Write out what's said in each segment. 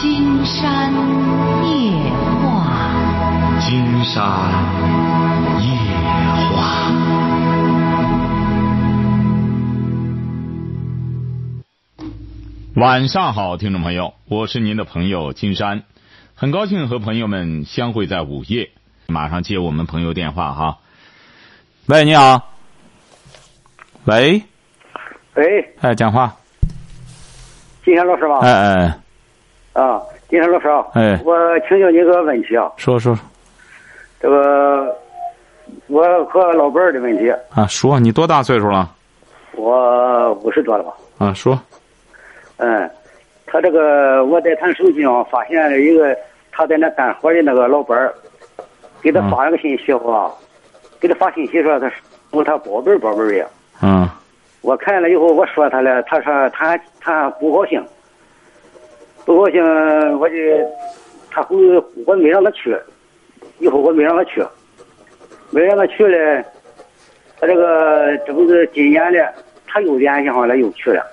金山夜话，金山夜话。晚上好，听众朋友，我是您的朋友金山，很高兴和朋友们相会在午夜。马上接我们朋友电话哈。喂，你好。喂，喂，哎，讲话。金山老师吧？哎哎，啊，金山老师啊，哎。我请教你个问题啊，说说。这个我和老伴儿的问题，啊，说你多大岁数了？我五十多了吧？啊，说。嗯，他这个我在他手机上发现了一个他在那干活的那个老伴儿，给他发了个信息啊，给他发信息说他说他宝贝儿宝贝儿的，嗯。我看了以后我说他了，他说他他不高兴，不高兴，我就他回我没让他去，以后我没让他去，没让他去了，他这个这不是今年嘞，他又联系上了又去了，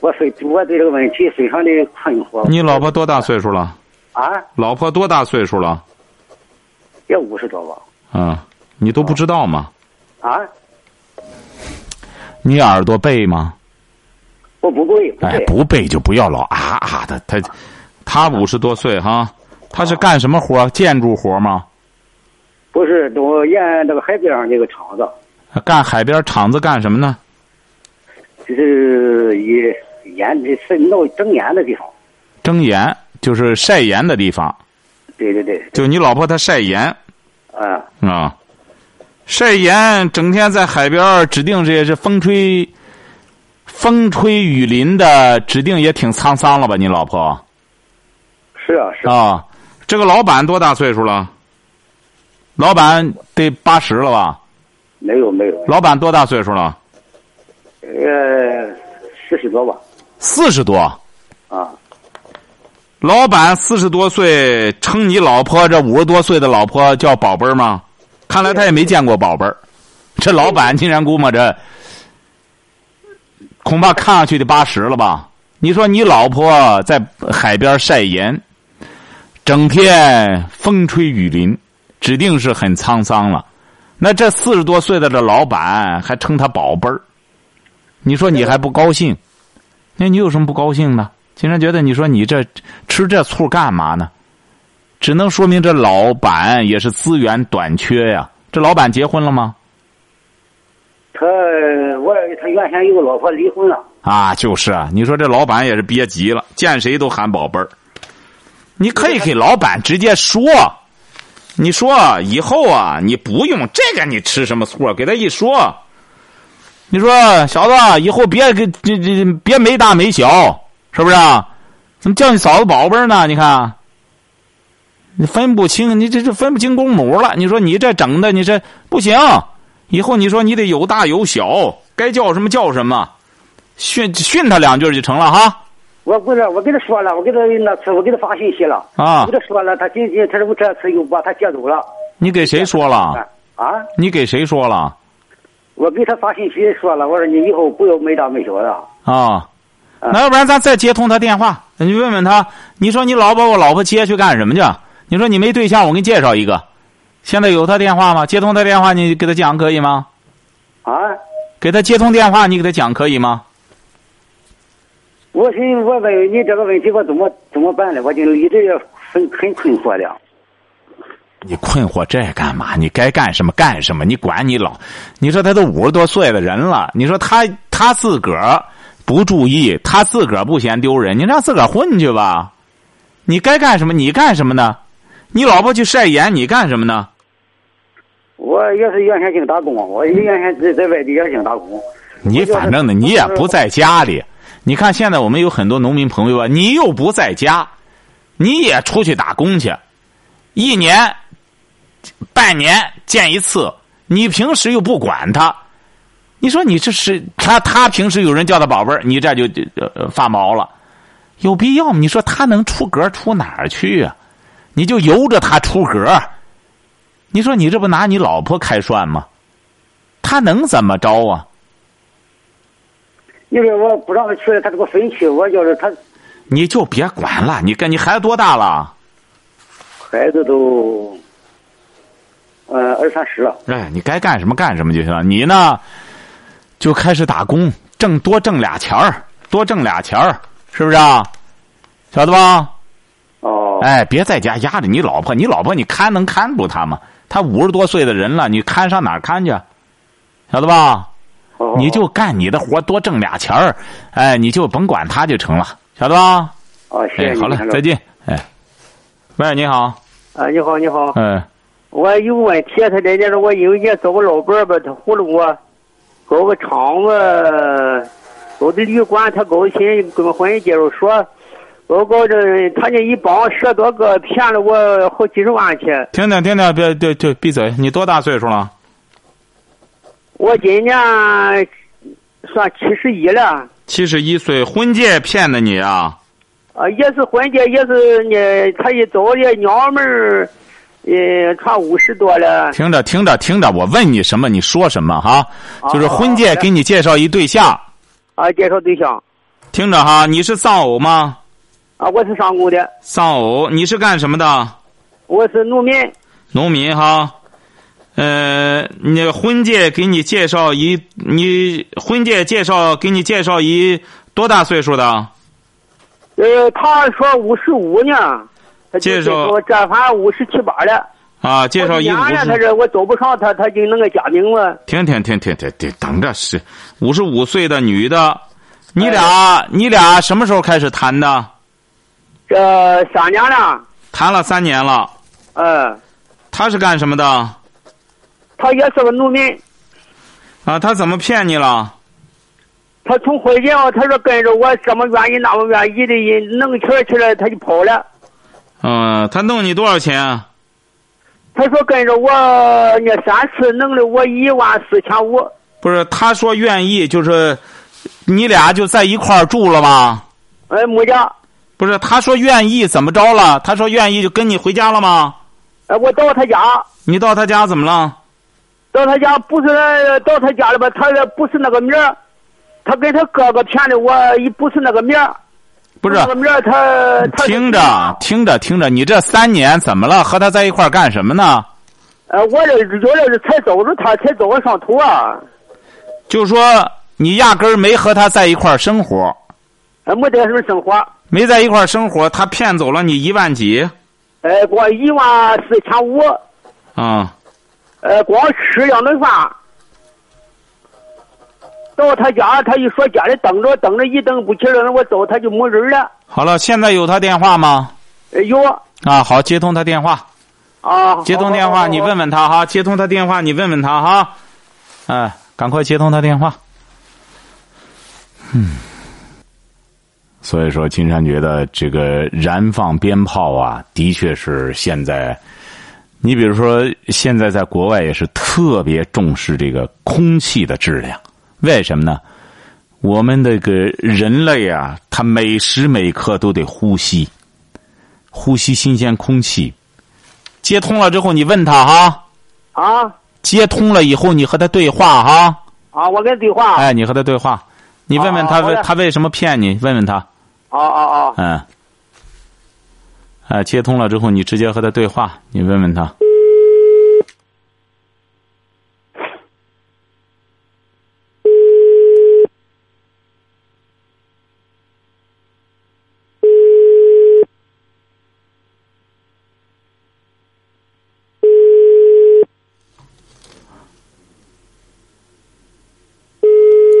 我非我对这个问题非常的困惑。你老婆多大岁数了？啊？老婆多大岁数了？也五十多吧？啊，你都不知道吗？啊？你耳朵背吗？我不背，不哎，不背就不要老啊啊的。他他五十多岁哈，他是干什么活？建筑活吗？不是，都沿那个海边上那个厂子，干海边厂子干什么呢？就是以烟的是弄蒸盐的地方。蒸盐，就是晒盐的地方。对对对，就你老婆她晒盐啊，啊，晒盐，整天在海边，指定这也是风吹风吹雨淋的，指定也挺沧桑了吧？你老婆是啊是啊，啊，这个老板多大岁数了？老板得八十了吧？没有没有，老板多大岁数了？呃，四十多吧，四十多。啊，老板四十多岁，称你老婆这五十多岁的老婆叫宝贝儿吗？看来他也没见过宝贝儿。这老板竟然估摸着，恐怕看上去得八十了吧？你说你老婆在海边晒盐，整天风吹雨淋，指定是很沧桑了。那这四十多岁的这老板还称他宝贝儿，你说你还不高兴？那你有什么不高兴的？竟然觉得你说你这吃这醋干嘛呢？只能说明这老板也是资源短缺呀。这老板结婚了吗？他我原先有个老婆离婚了，啊，就是啊。你说这老板也是憋急了，见谁都喊宝贝儿。你可以给老板直接说，你说以后啊，你不用这个，你吃什么醋啊？给他一说，你说小子以后别给这这别没大没小，是不是啊？怎么叫你嫂子宝贝儿呢？你看，你分不清，你这这分不清公母了。你说你这整的，你这不行。以后你说你得有大有小，该叫什么叫什么，训训他两句就成了哈。我不是我跟他说了，我给他那次我给他发信息了，啊我给他说了，他今天他这这次又把他接走了，你给谁说了？啊，你给谁说了？我给他发信息说了，我说你以后不要没大没小的，啊，啊那要不然咱再接通他电话，你问问他，你说你老把我老婆接去干什么去？你说你没对象，我给你介绍一个。现在有他电话吗？接通他电话，你给他讲可以吗？啊，给他接通电话，你给他讲可以吗？我寻思我问你这个问题我怎么怎么办呢？我就一直也很很困惑的。你困惑这干嘛？你该干什么干什么？你管你老？你说他都五十多岁的人了，你说他他自个儿不注意，他自个儿不嫌丢人，你让自个儿混去吧。你该干什么？你干什么呢？你老婆去晒盐，你干什么呢？我也是原先净打工，我原先在在外地也净打工。你反正呢，你也不在家里。你看现在我们有很多农民朋友啊，你又不在家，你也出去打工去，一年、半年见一次，你平时又不管他，你说你这是他他平时有人叫他宝贝儿，你这就呃发毛了，有必要吗？你说他能出格出哪儿去啊？你就由着他出格，你说你这不拿你老婆开涮吗？他能怎么着啊？你说我不让他去，他这个分期，我要是他，你就别管了。你跟你孩子多大了？孩子都，呃，二三十了。哎，你该干什么干什么就行了。你呢，就开始打工，挣多挣俩钱儿，多挣俩钱儿，是不是啊？晓得吧？哦。哎，别在家压着你老婆，你老婆你看能看住她吗？她五十多岁的人了，你看上哪儿看去？晓得吧？哦。你就干你的活，多挣俩钱儿，哎，你就甭管他就成了，晓得吧？哦，谢谢。好嘞，再见。哎，喂，你好。啊，你好，你好。嗯，我有问题，他这件我有一年找个老板吧，他糊弄我，搞个厂子，搞的旅馆，他高兴跟我婚姻介绍所，我搞这，他那一帮十多个，骗了我好几十万去。听听听听，别对对，闭嘴！你多大岁数了？我今年算七十一了。七十一岁，婚介骗的你啊？啊，也是婚介，也是你。他一找的娘们儿，呃，传五十多了。听着听着听着，我问你什么，你说什么哈？就是婚介给你介绍一对象。啊，介绍对象。听着哈，你是丧偶吗？啊，我是上工的。丧偶，你是干什么的？我是农民。农民哈，呃，那个婚介给你介绍一，你婚介介绍给你介绍一多大岁数的？呃，他说五十五呢，他介绍我这还五十七八了。啊，介绍一五十。他十。这我找不上他，他就弄个家庭了。停停停停停停，等着是五十五岁的女的，你俩、哎、你俩什么时候开始谈的？这三年了。谈了三年了。嗯。他是干什么的？他也是个农民。啊，他怎么骗你了？他从回家，他说跟着我，这么愿意那么愿意的，弄钱去了，他就跑了。嗯，他弄你多少钱？他说跟着我那三次弄了我一万四千五。不是，他说愿意，就是你俩就在一块儿住了吗？哎，没家。不是，他说愿意，怎么着了？他说愿意就跟你回家了吗？哎，我到他家。你到他家怎么了？到他家不是到他家了吧？他不是那个名儿，他跟他哥哥骗的我，也不是那个名儿。不是那个名儿，他他听着听着听着，你这三年怎么了？和他在一块儿干什么呢？呃，我这有的是才找着他，才找我上头啊。就说你压根儿没和他在一块儿生活。呃，没在什么生活。没在一块儿生活，他骗走了你一万几。哎，光一万四千五。啊。呃，光吃两顿饭。到他家，他一说家里等着，等着一等不起了，我走他就没人了。好了，现在有他电话吗？呃、有。啊，好，接通他电话。啊。接通电话，你问问他哈。接通他电话，你问问他哈。哎，赶快接通他电话。嗯。所以说，金山觉得这个燃放鞭炮啊，的确是现在。你比如说，现在在国外也是特别重视这个空气的质量。为什么呢？我们这个人类啊，他每时每刻都得呼吸，呼吸新鲜空气。接通了之后，你问他哈。啊。接通了以后，你和他对话哈。啊，我跟他对话。哎，你和他对话，你问问他为他为什么骗你？问问他。哦哦哦。嗯。哎，接通了之后，你直接和他对话，你问问他。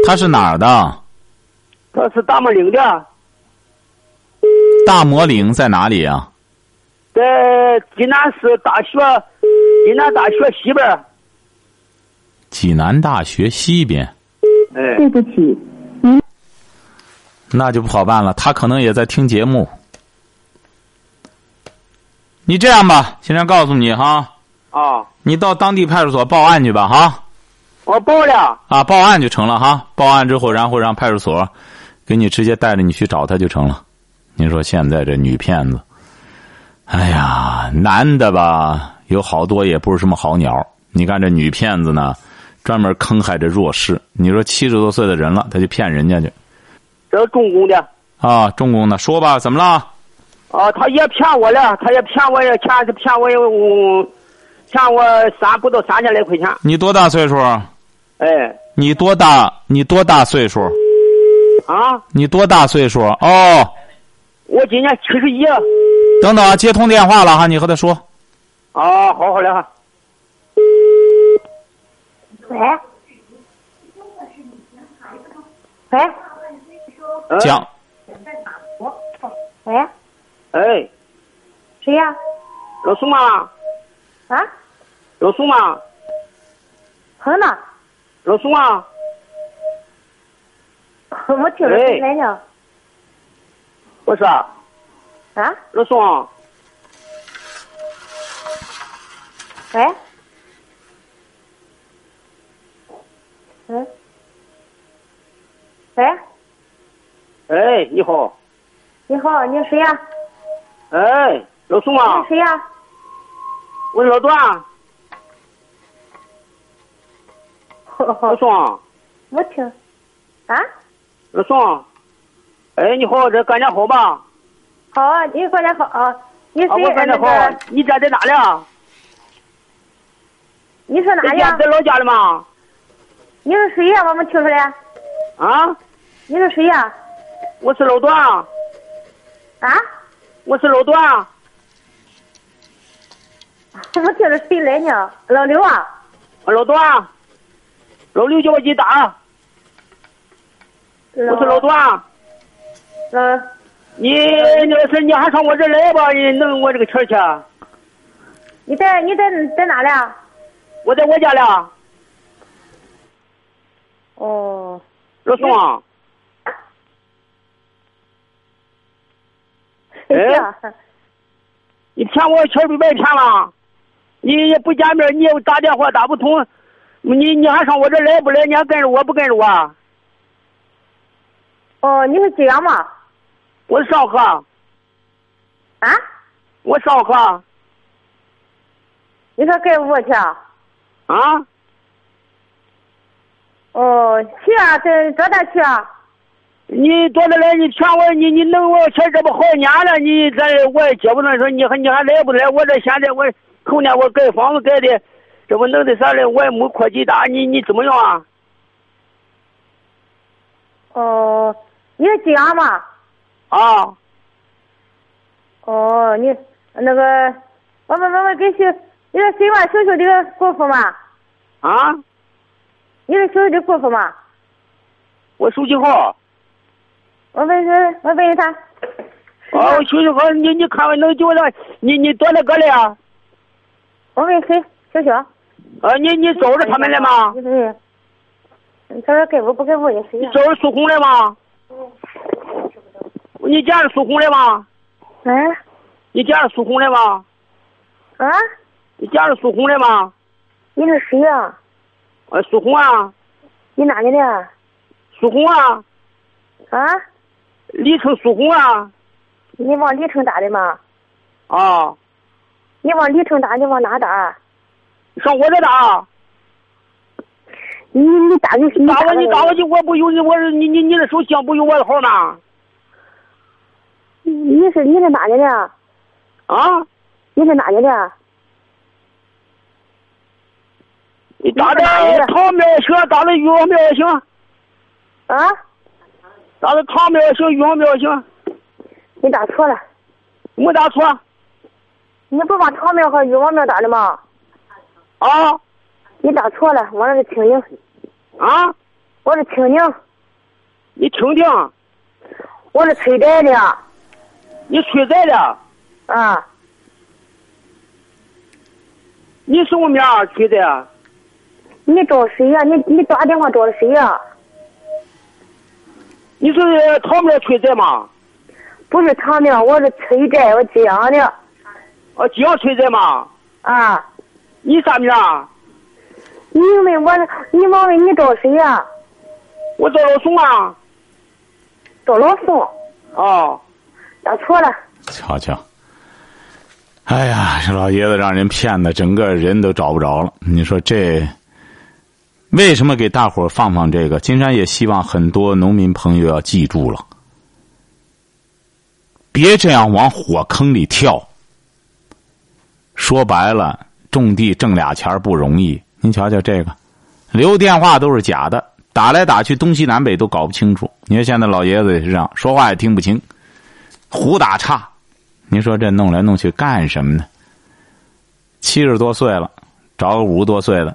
他是哪儿的？他是大漠岭的。大魔岭在哪里啊？在济南市大学，济南大学西边。济南大学西边。哎，对不起，您那就不好办了。他可能也在听节目。你这样吧，现在告诉你哈。啊。你到当地派出所报案去吧，哈。我报了。啊，报案就成了哈。报案之后，然后让派出所给你直接带着你去找他就成了。您说现在这女骗子，哎呀，男的吧有好多也不是什么好鸟。你看这女骗子呢，专门坑害这弱势。你说七十多岁的人了，他就骗人家去。这是重工的。啊，重工的，说吧，怎么了？啊，他也骗我了，他也骗我，也钱是骗我有，骗我三不到三千来块钱。你多大岁数？哎，你多大？你多大岁数？啊，你多大岁数？哦，我今年七十一。等等啊，接通电话了哈，你和他说。啊，好好嘞哈。喂，喂，嗯讲，喂，哎，谁呀？老宋吗？啊，老宋吗？恒呢？老宋吗？我听着谁来呢？我说，啊，老宋，喂，嗯，喂，哎，你好，你好，你是谁呀？哎，老宋啊。你是？谁呀？我是老段，老宋，我听，啊，老宋，哎，你好，这干家好吧？好啊，你过来好啊，你啊，谁？我干家好那个，，你家在哪里啊？你是哪里啊在？老家的吗？你是谁呀？我没听出来。啊，你是谁呀？我是老段，啊，我是老段，我听着谁来呢？老刘啊，老段，老刘叫我给你打，我是老段。老你那个是你还上我这来吧？你弄我这个钱去？你在你在在哪里啊？我在我家了，哦，老宋啊，谁呀？你骗我钱被白骗了，你也不见面，你也打电话打不通，你你还上我这来不来？你还跟着我不跟着我？哦，你是济阳吗？我上课，啊？我上课你说跟我去啊？啊，哦，去啊，这多大去啊？你多大来？你劝我，你你弄我钱这不好几年了，你这我也接不上，说你还你还来不来？我这现在我后年我盖房子盖的，这不弄的啥嘞？我也没扩几大，你你怎么样啊？哦，你是济阳吗？啊，哦，你那个，我们我们给修，你是谁嘛？修修这个姑父嘛？啊，你是修修的姑父吗？我手机号，我问问，我问问他。啊，我手机号，你你看看能叫上，你你多大个了呀？我问谁？小小。啊，你你找着他们了吗？你是？他说给我不给我也谁呀？你找着苏红了吗？你见着苏红了吗？嗯你见着苏红了吗？啊？你见着苏红了吗？你是谁呀？啊，苏红啊，你哪里的？苏红啊，啊？李城苏红啊，你往里城打的吗？啊，你往里城打，你往哪打？上我这打，你你打的你打我你打我的去，我不有你我你你你的手机上不有我的号吗？你是你是哪里的？啊，你是哪里的？你打的？你是哪里的唐庙行，打的玉皇庙行，啊？打的唐庙行，玉皇庙行，你打错了，没打错？你不把唐庙和玉皇庙打的吗？啊？你打错了，我那是清宁，啊！我是清宁，你听听，我是崔寨的你催债的，啊。你什么名儿催债啊？你找谁呀、你你打电话找的谁呀、你是唐庙催债吗？不是唐庙，我是崔寨，我济阳的哦，济阳催债吗？啊。你啥名啊？你问我，你问问你找谁呀、我找老宋啊。找老宋，哦，打错了。瞧瞧，哎呀，这老爷子让人骗的，整个人都找不着了。你说这为什么给大伙放放这个？金山也希望很多农民朋友要记住了，别这样往火坑里跳。说白了，种地挣俩钱不容易。您瞧瞧这个，留电话都是假的，打来打去东西南北都搞不清楚。你看现在老爷子也是这样，说话也听不清，胡打岔。您说这弄来弄去干什么呢？七十多岁了，找个五十多岁的，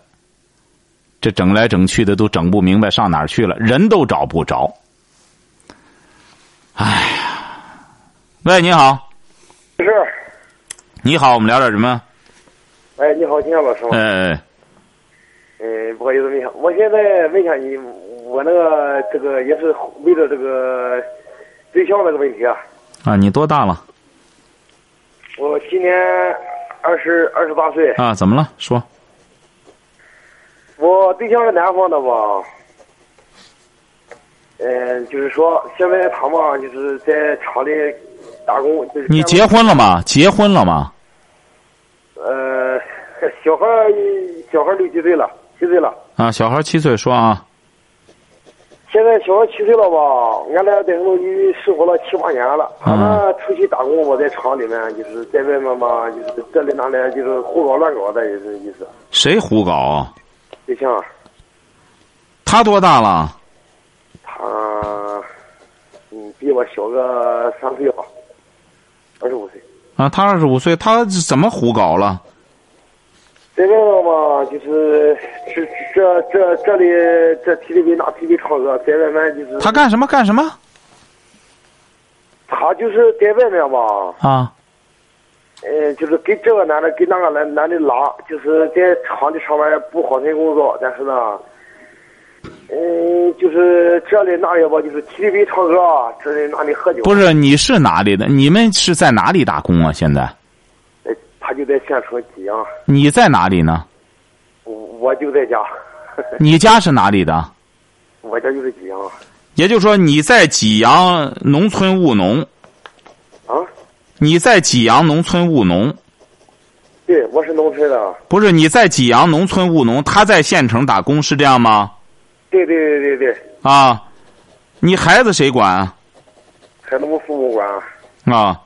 这整来整去的都整不明白上哪儿去了，人都找不着。哎呀，喂，你好，是，你好，我们聊点什么？哎，你好，金阳老师吗？哎哎，嗯，不好意思，问一下，我现在问一下你，我那个这个也是为了这个对象那个问题啊。啊，你多大了？我今年二十二十八岁。啊，怎么了？说。我对象是南方的吧？嗯，就是说现在他嘛，就是在厂里打工。就是你结婚了吗？结婚了吗？呃，小孩小孩六七岁了，七岁了。啊，小孩七岁，说啊。现在小孩七岁了吧？俺俩在一起生活了七八年了。他们出去打工，我在厂里面，就是在外面嘛，就是这里那里，就是胡搞乱搞的，也是意思。谁胡搞？对象。他多大了？他，嗯，比我小个三岁吧，二十五岁。啊，他二十五岁，他怎么胡搞了？在外面嘛，就是这这这这里这 KTV 那 KTV 唱歌，在外面就是。他干什么干什么？他就是在外面吧。啊。嗯，就是给这个男的给那个男男的拉，就是在厂里上班不好份工作，但是呢，嗯，就是这里那里吧，就是 KTV 唱歌，这里那里喝酒。不是，你是哪里的？你们是在哪里打工啊？现在？他就在县城济阳。你在哪里呢？我我就在家。你家是哪里的？我家就是济阳。也就是说，你在济阳农村务农。啊？你在济阳农村务农。对，我是农村的。不是你在济阳农村务农，他在县城打工，是这样吗？对对对对对。啊，你孩子谁管？孩子我父母管。啊。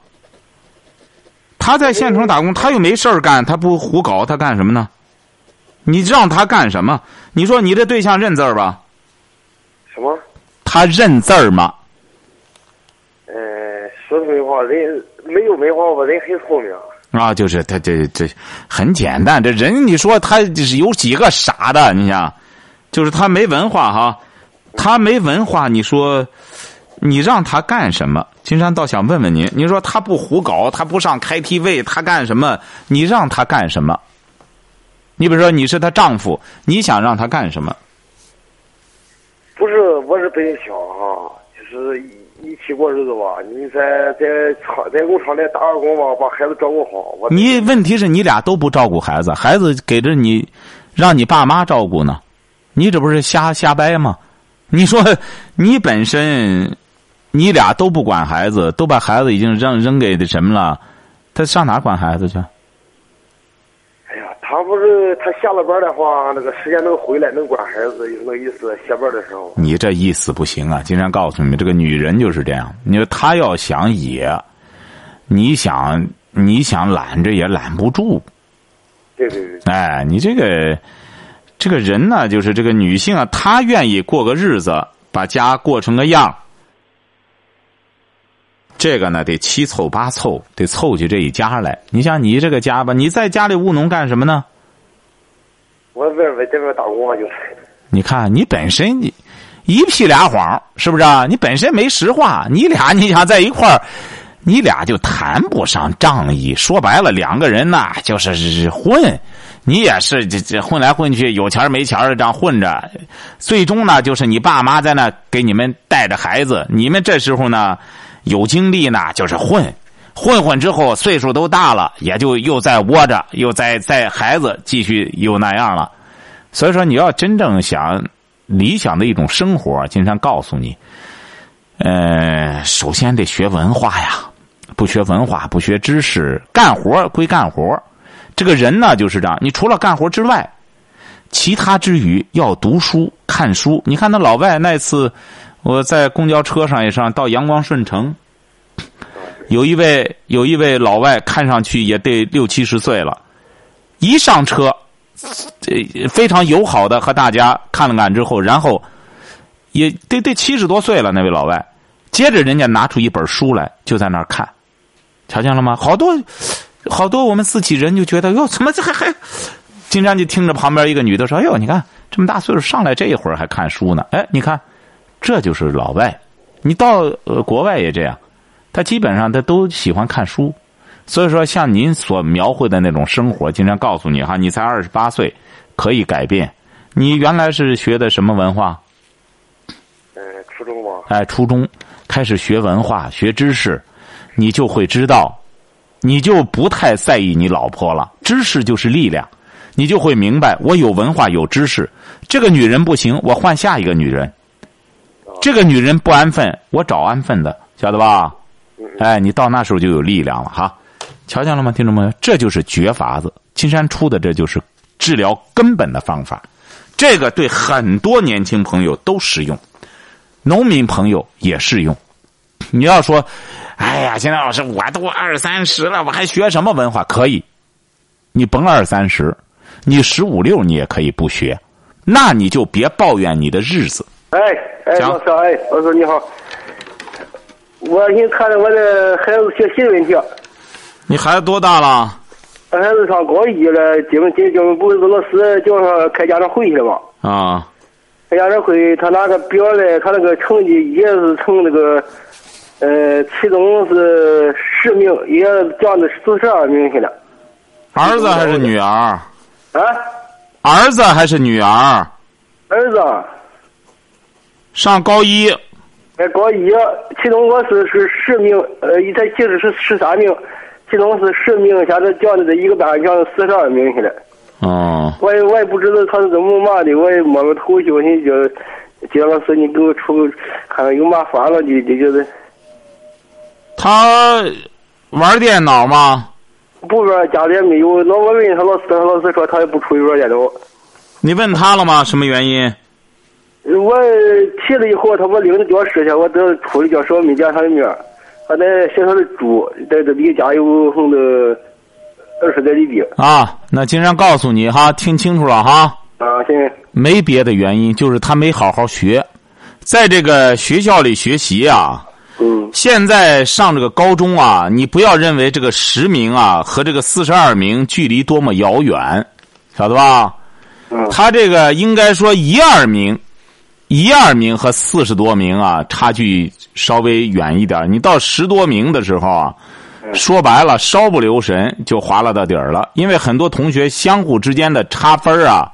他在县城打工，他又没事儿干，他不胡搞，他干什么呢？你让他干什么？你说你这对象认字儿吧？什么？他认字儿吗？呃，说实话，人没有文化，吧人很聪明。啊，就是他这这很简单，这人你说他就是有几个傻的？你想，就是他没文化哈，他没文化，你说。你让他干什么？金山倒想问问您，你说他不胡搞，他不上 KTV，他干什么？你让他干什么？你比如说你是她丈夫，你想让他干什么？不是，我是本想啊，就是一起过日子吧。你在在厂在工厂里打个工吧，把孩子照顾好。你问题是你俩都不照顾孩子，孩子给着你，让你爸妈照顾呢？你这不是瞎瞎掰吗？你说你本身。你俩都不管孩子，都把孩子已经扔扔给什么了？他上哪管孩子去？哎呀，他不是他下了班的话，那个时间能回来能管孩子，有那意思。下班的时候，你这意思不行啊！经常告诉你们，这个女人就是这样。你说她要想野，你想你想揽着也揽不住。对对对。哎，你这个这个人呢，就是这个女性啊，她愿意过个日子，把家过成个样。这个呢，得七凑八凑，得凑起这一家来。你像你这个家吧，你在家里务农干什么呢？我在外这边打工啊，就是。你看，你本身你一屁俩谎，是不是啊？你本身没实话，你俩你想在一块儿，你俩就谈不上仗义。说白了，两个人呐，就是混，你也是这这混来混去，有钱没钱的这样混着，最终呢，就是你爸妈在那给你们带着孩子，你们这时候呢。有精力呢，就是混，混混之后岁数都大了，也就又在窝着，又在在孩子继续又那样了。所以说，你要真正想理想的一种生活，金山告诉你，呃，首先得学文化呀，不学文化，不学知识，干活归干活。这个人呢就是这样，你除了干活之外，其他之余要读书看书。你看那老外那次。我在公交车上也上到阳光顺城，有一位有一位老外，看上去也得六七十岁了，一上车，这非常友好的和大家看了看之后，然后也得得七十多岁了那位老外，接着人家拿出一本书来，就在那儿看，瞧见了吗？好多好多我们自己人就觉得哟，怎么这还还，经常就听着旁边一个女的说：“哎呦，你看这么大岁数上来这一会儿还看书呢。”哎，你看，这就是老外。你到呃国外也这样，他基本上他都喜欢看书，所以说像您所描绘的那种生活，经常告诉你哈，你才二十八岁，可以改变。你原来是学的什么文化？呃，初中吧。哎，初中开始学文化、学知识，你就会知道，你就不太在意你老婆了。知识就是力量，你就会明白，我有文化有知识，这个女人不行，我换下一个女人。这个女人不安分，我找安分的，晓得吧？哎，你到那时候就有力量了哈。瞧见了吗，听众朋友？这就是绝法子。青山出的这就是治疗根本的方法，这个对很多年轻朋友都适用，农民朋友也适用。你要说，哎呀，现在老师我都二三十了，我还学什么文化？可以，你甭二三十，你十五六你也可以不学，那你就别抱怨你的日子。哎哎，讲老师哎，老师你好，我给你看着我的孩子学习的问题，你孩子多大了？我孩子上高一了，今今今不是老师叫上开家长会去了吗？啊，开家长会他拿个表来，他那个成绩也是从那个，呃，其中是十名，也降到四十二名去了。儿子还是女儿？啊，儿子还是女儿？儿子，上高一，在高一，其中我是是十名，呃，他其实是十三名，其中是十名，现在降到这一个班降到四十二名去了。哦，我也我也不知道他是怎么骂的，我也摸个头绪，我寻思就，金老师你给我出看看有嘛法了你你就是他玩电脑吗？不玩家里也没有，老我问他老师，他老师说他也不出去玩电脑。你问他了吗？什么原因？我去了以后，他我领着教室去，我都出去教室，我没见他的面儿。他在学校里住，在这离家有横的二十来里地。啊，那经常告诉你哈，听清楚了哈，啊，行，没别的原因，就是他没好好学，在这个学校里学习啊。嗯现在上这个高中啊，你不要认为这个十名啊和这个四十二名距离多么遥远，晓得吧？嗯他这个应该说一二名，一二名和四十多名啊，差距稍微远一点。你到十多名的时候啊，说白了稍不留神就滑落到底儿了。因为很多同学相互之间的差分儿啊，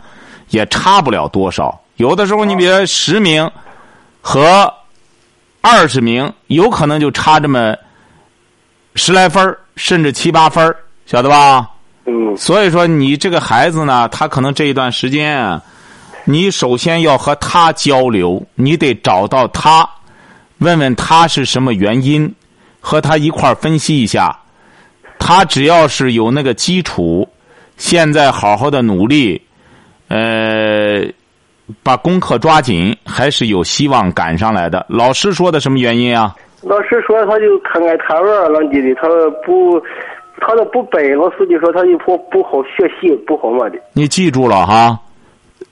也差不了多少。有的时候你比如十名和二十名，有可能就差这么十来分儿甚至七八分儿晓得吧？嗯所以说，你这个孩子呢，他可能这一段时间啊，你首先要和他交流，你得找到他，问问他是什么原因，和他一块儿分析一下。他只要是有那个基础，现在好好的努力，呃，把功课抓紧，还是有希望赶上来的。老师说的什么原因啊？老师说他就看爱贪玩儿了，弟弟，他不，他都不背。老师就说他就不不好学习，不好嘛的。你记住了哈，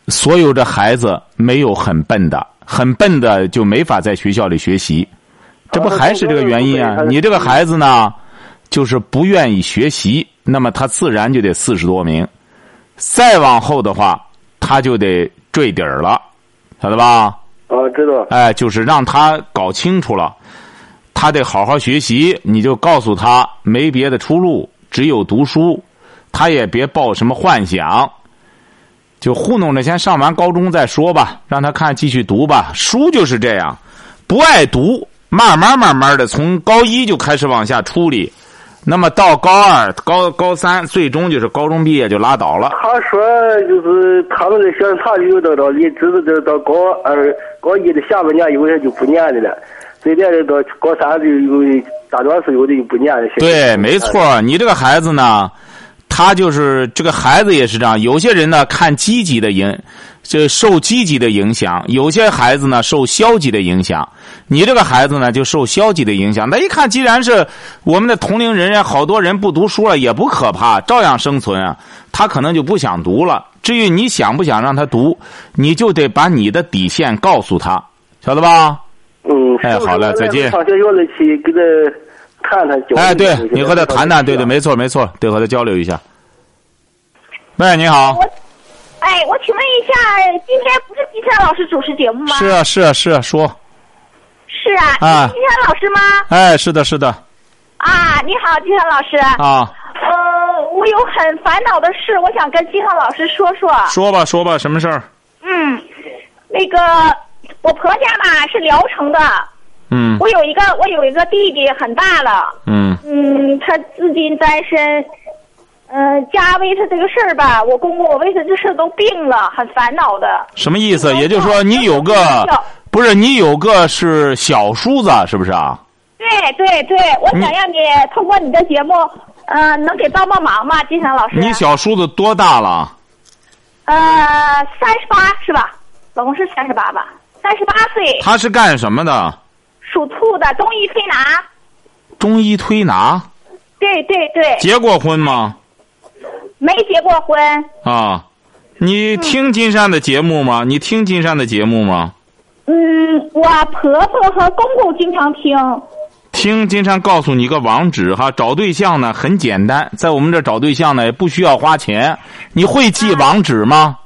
所有的孩子没有很笨的，很笨的就没法在学校里学习，这不还是这个原因啊？你这个孩子呢，就是不愿意学习，那么他自然就得四十多名，再往后的话，他就得坠底儿了，晓得吧？啊，知道。哎，就是让他搞清楚了，他得好好学习。你就告诉他，没别的出路，只有读书。他也别抱什么幻想，就糊弄着先上完高中再说吧，让他看继续读吧。书就是这样，不爱读，慢慢慢慢的从高一就开始往下处理，那么到高二、高高三，最终就是高中毕业就拉倒了。他说就是他们的学生他就有这道理，知道这到高二、高一的下半年有些就不念的了，随便的到高三就有大多数有的就不念了。对，没错，你这个孩子呢，他就是这个孩子也是这样。有些人呢看积极的影，这受积极的影响，有些孩子呢受消极的影响。你这个孩子呢就受消极的影响。那一看，既然是我们的同龄人，好多人不读书了也不可怕，照样生存啊。他可能就不想读了。至于你想不想让他读，你就得把你的底线告诉他，晓得吧？嗯，哎好了再见上学校里去跟他谈谈交流。哎，对你和他谈谈，对对，没错没错，得和他交流一下。喂，你好。哎，我请问一下，今天不是金山老师主持节目吗？是啊，是啊，是啊，说。是啊，啊是金山老师吗？哎，是的，是的。啊，你好，金山老师。啊。呃，我有很烦恼的事，我想跟金山老师说说。说吧，说吧，什么事儿？嗯，那个我婆家吧是聊城的。嗯。我有一个，我有一个弟弟，很大了。嗯。嗯，他至今单身。嗯，家为他这个事儿吧，我公公我为他这事儿都病了，很烦恼的。什么意思？也就是说，你有个不是你有个是小叔子，是不是啊？对对对，我想让你通过你的节目，呃，能给帮帮忙吗，金山老师？你小叔子多大了？呃，三十八是吧？老公是三十八吧？三十八岁。他是干什么的？属兔的，中医推拿。中医推拿。对对对。结过婚吗？没结过婚啊，你听金山的节目吗？你听金山的节目吗？嗯，我婆婆和公公经常听。听金山告诉你个网址哈，找对象呢很简单，在我们这找对象呢也不需要花钱。你会记网址吗？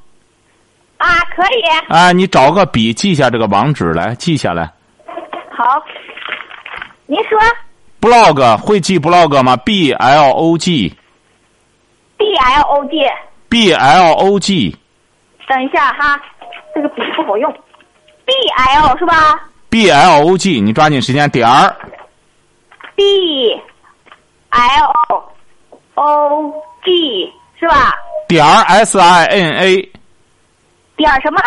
啊，可以。啊，你找个笔记下这个网址来，记下来。好，您说。blog 会记 blog 吗？b l o g。B L O G。B L O G。等一下哈，这个笔不好用。B L 是吧？B L O G，你抓紧时间点儿。B L O G 是吧？点儿 S I N A。点儿什么？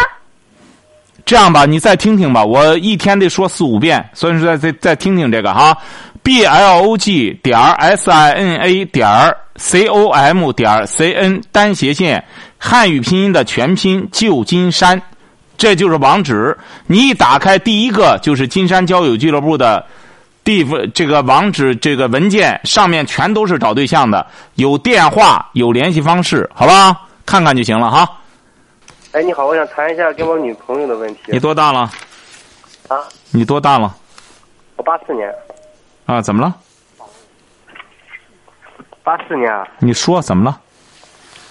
这样吧，你再听听吧，我一天得说四五遍，所以说再再再听听这个哈。B L O G 点 S I N A 点 C O M 点 C N 单斜线汉语拼音的全拼旧金山，这就是网址。你一打开，第一个就是金山交友俱乐部的地方，这个网址这个文件上面全都是找对象的，有电话，有联系方式，好吧？看看就行了哈。哎，你好，我想谈一下跟我女朋友的问题。你多大了？啊？你多大了？我八四年。啊，怎么了？八四年啊。你说怎么了？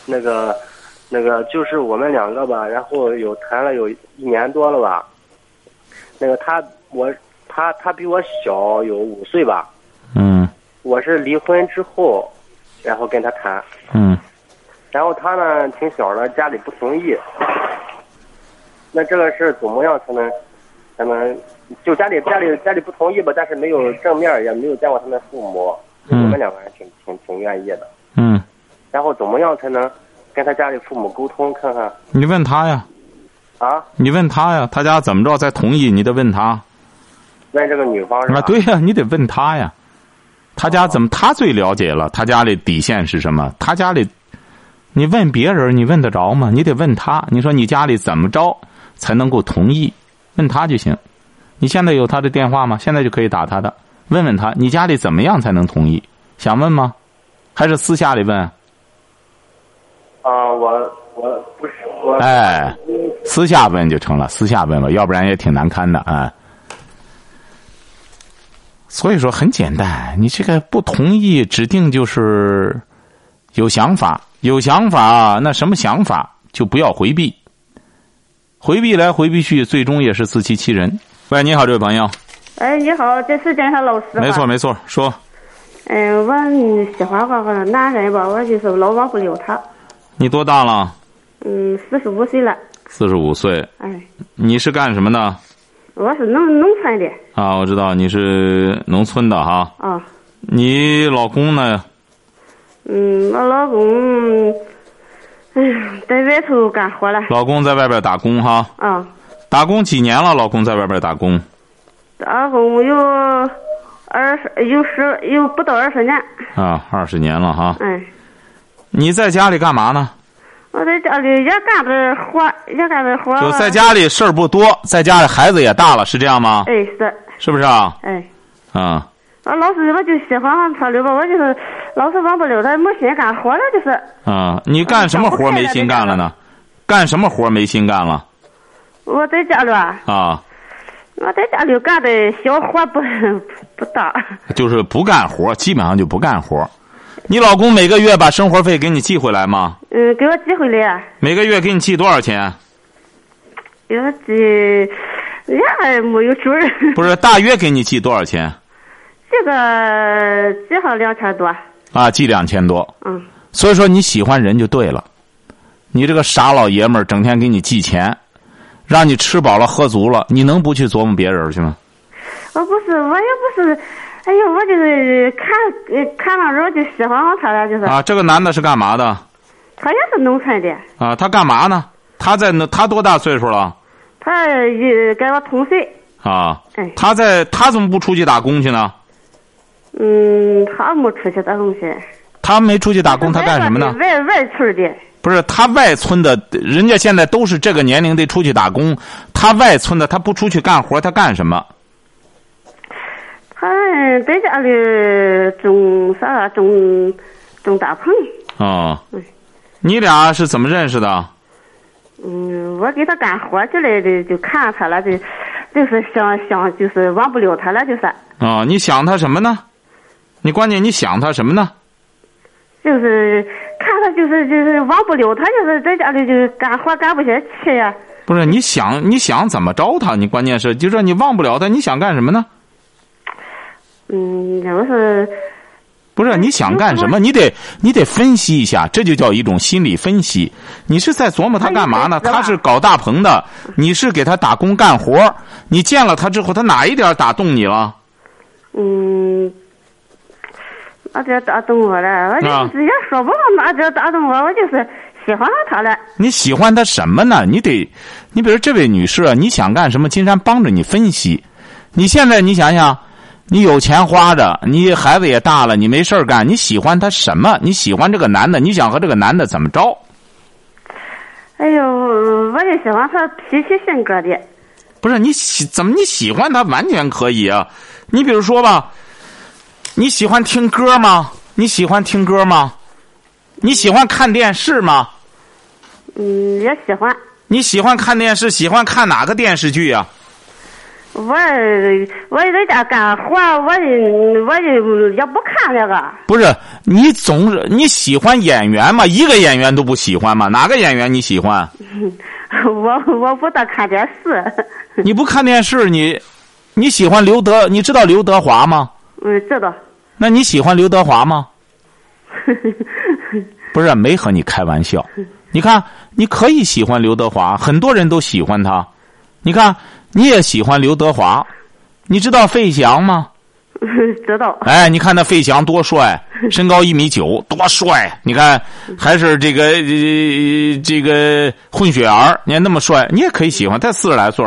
那个，那个就是我们两个吧，然后有谈了有一年多了吧。那个他，我他他比我小有五岁吧。嗯。我是离婚之后，然后跟他谈。嗯。然后他呢挺小的，家里不同意。那这个事怎么样才能才能？就家里家里家里不同意吧，但是没有正面，也没有见过他们父母。嗯。我们两个人挺挺挺愿意的。嗯。然后怎么样才能跟他家里父母沟通看看？你问他呀。啊。你问他呀，他家怎么着才同意？你得问他。问这个女方是吧？啊，对呀，你得问他呀。他家怎么？他最了解了，他家里底线是什么？他家里，你问别人，你问得着吗？你得问他。你说你家里怎么着才能够同意？问他就行。你现在有他的电话吗？现在就可以打他的，问问他，你家里怎么样才能同意？想问吗？还是私下里问？啊，我我不是我。哎，私下问就成了，私下问吧，要不然也挺难堪的啊。所以说很简单，你这个不同意，指定就是有想法，有想法，那什么想法就不要回避，回避来回避去，最终也是自欺欺人。喂，你好，这位朋友。哎，你好，这是金山老师吧？没错，没错，说。嗯，我喜欢个男人吧，我就是老忘不了他。你多大了？嗯，四十五岁了。四十五岁。哎。你是干什么的？我是农农村的。啊，我知道你是农村的哈。啊。你老公呢？嗯，我老公，哎呀，在外头干活了。老公在外边打工哈。啊。打工几年了？老公在外边打工。打工有二十，有十，有不到二十年。啊，二十年了哈。嗯。你在家里干嘛呢？我在家里也干着活，也干着活。就在家里事儿不多，在家里孩子也大了，是这样吗？哎，是。是不是啊？哎。啊。我老师我就喜欢上他了吧，我就是老是忘不了他，没心干活了，就是。啊，你干什么活没心干了呢？干什么活没心干了？我在家里啊。啊。我在家里干的小活不 不大。就是不干活，基本上就不干活。你老公每个月把生活费给你寄回来吗？嗯，给我寄回来。每个月给你寄多少钱？给我寄，也还没有准儿。不是，大约给你寄多少钱？这个寄上两千多。啊，寄两千多。嗯。所以说你喜欢人就对了，你这个傻老爷们儿整天给你寄钱。让你吃饱了喝足了，你能不去琢磨别人去吗？我不是，我也不是，哎呦，我就是看看上人就喜欢上他了，就是。啊，这个男的是干嘛的？他也是农村的。啊，他干嘛呢？他在那，他多大岁数了？他也跟我同岁。啊。他在，他怎么不出去打工去呢？嗯，他没出去打工去。他没出去打工，他干什么呢？外外村的。不是他外村的，人家现在都是这个年龄得出去打工。他外村的他不出去干活，他干什么？他在家里种啥？种种大棚。哦。你俩是怎么认识的？嗯，我给他干活去了的，就看他了，就就是想想，就是忘不了他了，就是。啊，你想他什么呢？你关键你想他什么呢？就是看他，就是就是忘不了他，就是在家里就是干活干不下去呀。不是你想你想怎么着他？你关键是就说你忘不了他，你想干什么呢？嗯，我是。不是你想干什么？你得你得分析一下，这就叫一种心理分析。你是在琢磨他干嘛呢？他是搞大棚的，你是给他打工干活。你见了他之后，他哪一点打动你了？嗯。哪点打动我了？我就是也说不上哪点打动我，我就是喜欢上他了。你喜欢他什么呢？你得，你比如这位女士啊，你想干什么？金山帮着你分析。你现在你想想，你有钱花着，你孩子也大了，你没事干，你喜欢他什么？你喜欢这个男的？你想和这个男的怎么着？哎呦，我就喜欢他脾气性格的。不是你喜怎么你喜欢他完全可以啊？你比如说吧。你喜欢听歌吗？你喜欢听歌吗？你喜欢看电视吗？嗯，也喜欢。你喜欢看电视？喜欢看哪个电视剧呀？我我在家干活，我我也不看那个。不是你总是你喜欢演员吗？一个演员都不喜欢吗？哪个演员你喜欢？我我不大看电视。你不看电视，你你喜欢刘德？你知道刘德华吗？嗯，知道。那你喜欢刘德华吗？不是，没和你开玩笑。你看，你可以喜欢刘德华，很多人都喜欢他。你看，你也喜欢刘德华。你知道费翔吗？知道。哎，你看那费翔多帅，身高一米九，多帅！你看，还是这个这个混血儿，你看那么帅，你也可以喜欢。他四十来岁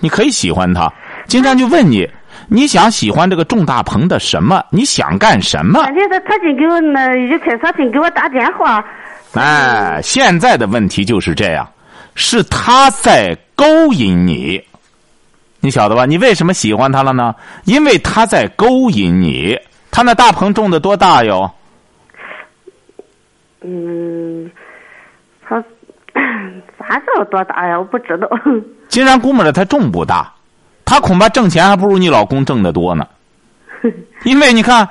你可以喜欢他。金山就问你。你想喜欢这个种大棚的什么？你想干什么？他他净给我那一给我打电话。哎，现在的问题就是这样，是他在勾引你，你晓得吧？你为什么喜欢他了呢？因为他在勾引你。他那大棚种的多大哟？嗯，他咋知道多大呀？我不知道。竟然估摸着他种不大。他恐怕挣钱还不如你老公挣得多呢，因为你看，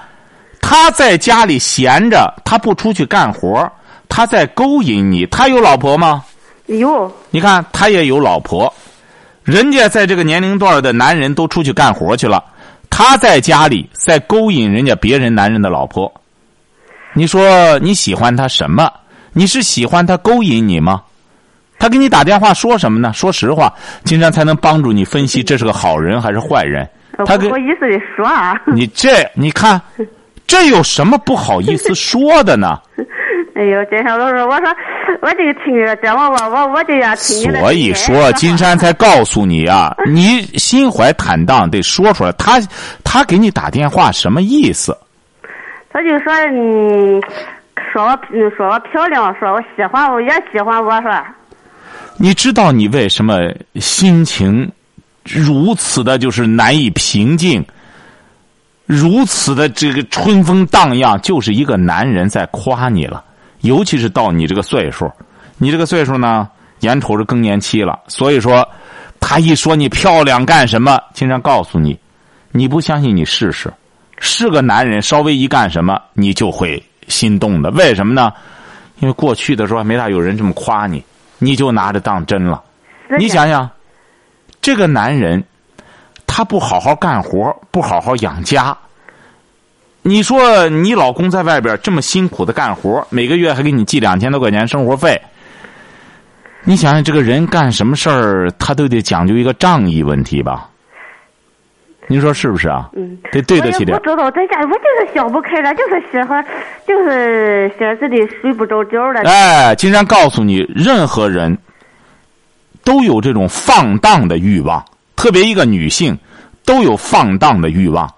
他在家里闲着，他不出去干活，他在勾引你。他有老婆吗？有。你看，他也有老婆，人家在这个年龄段的男人都出去干活去了，他在家里在勾引人家别人男人的老婆。你说你喜欢他什么？你是喜欢他勾引你吗？他给你打电话说什么呢？说实话，金山才能帮助你分析这是个好人还是坏人。他不好意思的说啊。你这你看，这有什么不好意思说的呢？哎呦，金山老师，我说我就听着这我我我我就要听所以说，金山才告诉你啊，你心怀坦荡得说出来。他他给你打电话什么意思？他就说嗯。说我嗯说我漂亮，说我喜欢我，也喜欢我说。你知道你为什么心情如此的，就是难以平静，如此的这个春风荡漾，就是一个男人在夸你了。尤其是到你这个岁数，你这个岁数呢，眼瞅着更年期了，所以说，他一说你漂亮干什么？经常告诉你，你不相信你试试，是个男人，稍微一干什么，你就会心动的。为什么呢？因为过去的时候没大有人这么夸你，你就拿着当真了。你想想，这个男人，他不好好干活，不好好养家。你说你老公在外边这么辛苦的干活，每个月还给你寄两千多块钱生活费。你想想，这个人干什么事儿，他都得讲究一个仗义问题吧？您说是不是啊？嗯，得对得起点我。知道，在家我就是想不开了，就是喜欢，就是现在的睡不着觉了。哎，金山告诉你，任何人都有这种放荡的欲望，特别一个女性都有放荡的欲望。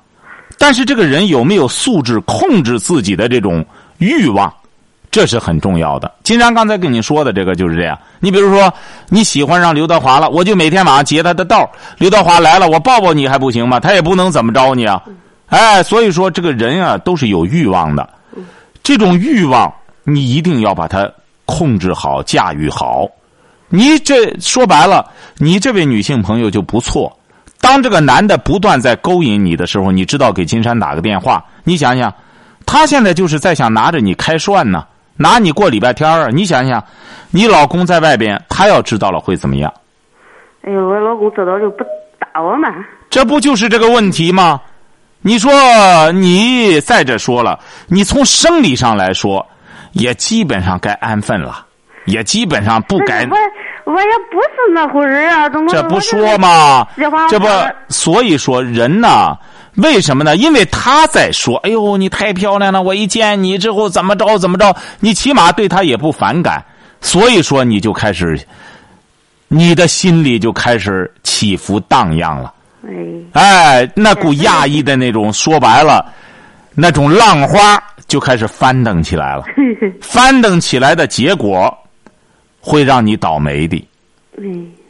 但是这个人有没有素质控制自己的这种欲望，这是很重要的。金山刚才跟你说的这个就是这样。你比如说你喜欢上刘德华了，我就每天晚上截他的道刘德华来了，我抱抱你还不行吗？他也不能怎么着你啊。哎，所以说这个人啊都是有欲望的，这种欲望你一定要把它控制好、驾驭好。你这说白了，你这位女性朋友就不错。当这个男的不断在勾引你的时候，你知道给金山打个电话，你想想，他现在就是在想拿着你开涮呢，拿你过礼拜天儿。你想想，你老公在外边，他要知道了会怎么样？哎呦，我老公知道就不打我嘛。这不就是这个问题吗？你说你再者说了，你从生理上来说，也基本上该安分了，也基本上不该。我我也不是那户人啊，怎么这不说吗？这不，所以说人呐，为什么呢？因为他在说：“哎呦，你太漂亮了！我一见你之后怎么着怎么着，你起码对他也不反感。”所以说，你就开始，你的心里就开始起伏荡漾了。哎，哎，那股压抑的那种，说白了，那种浪花就开始翻腾起来了。翻腾起来的结果，会让你倒霉的。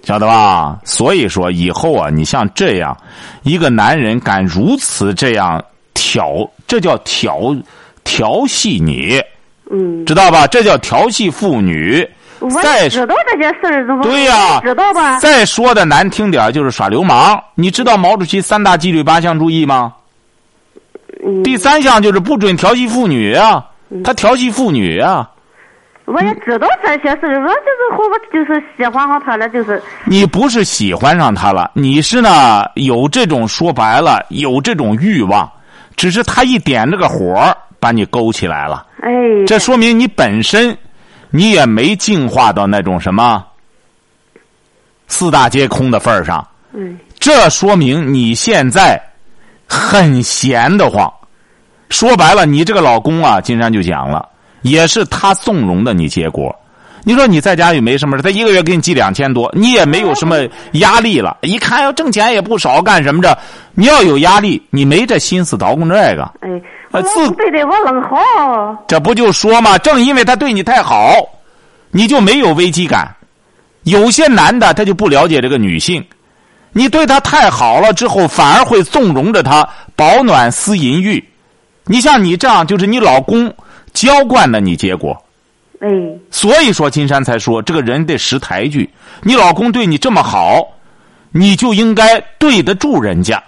嗯，晓得吧？所以说以后啊，你像这样一个男人敢如此这样挑，这叫调调戏你，嗯，知道吧？这叫调戏妇女。我知道这件事儿，怎么对呀、知道吧？再说的难听点儿就是耍流氓。你知道毛主席三大纪律八项注意吗？嗯，第三项就是不准调戏妇女啊，他调戏妇女啊。我也知道这些事儿，我就是和我就是喜欢上他了，就是你不是喜欢上他了，你是呢有这种说白了有这种欲望，只是他一点这个火把你勾起来了，哎，这说明你本身你也没进化到那种什么四大皆空的份儿上，嗯这说明你现在很闲得慌。说白了，你这个老公啊，金山就讲了，也是他纵容的你结果。你说你在家也没什么事，他一个月给你寄两千多，你也没有什么压力了。一看要挣钱也不少，干什么着？你要有压力，你没这心思捣鼓这个。哎，自对对我愣好，这不就说嘛？正因为他对你太好，你就没有危机感。有些男的他就不了解这个女性，你对他太好了之后，反而会纵容着他保暖思淫欲。你像你这样，就是你老公娇惯了你，结果。哎，所以说，金山才说这个人得识抬举。你老公对你这么好，你就应该对得住人家。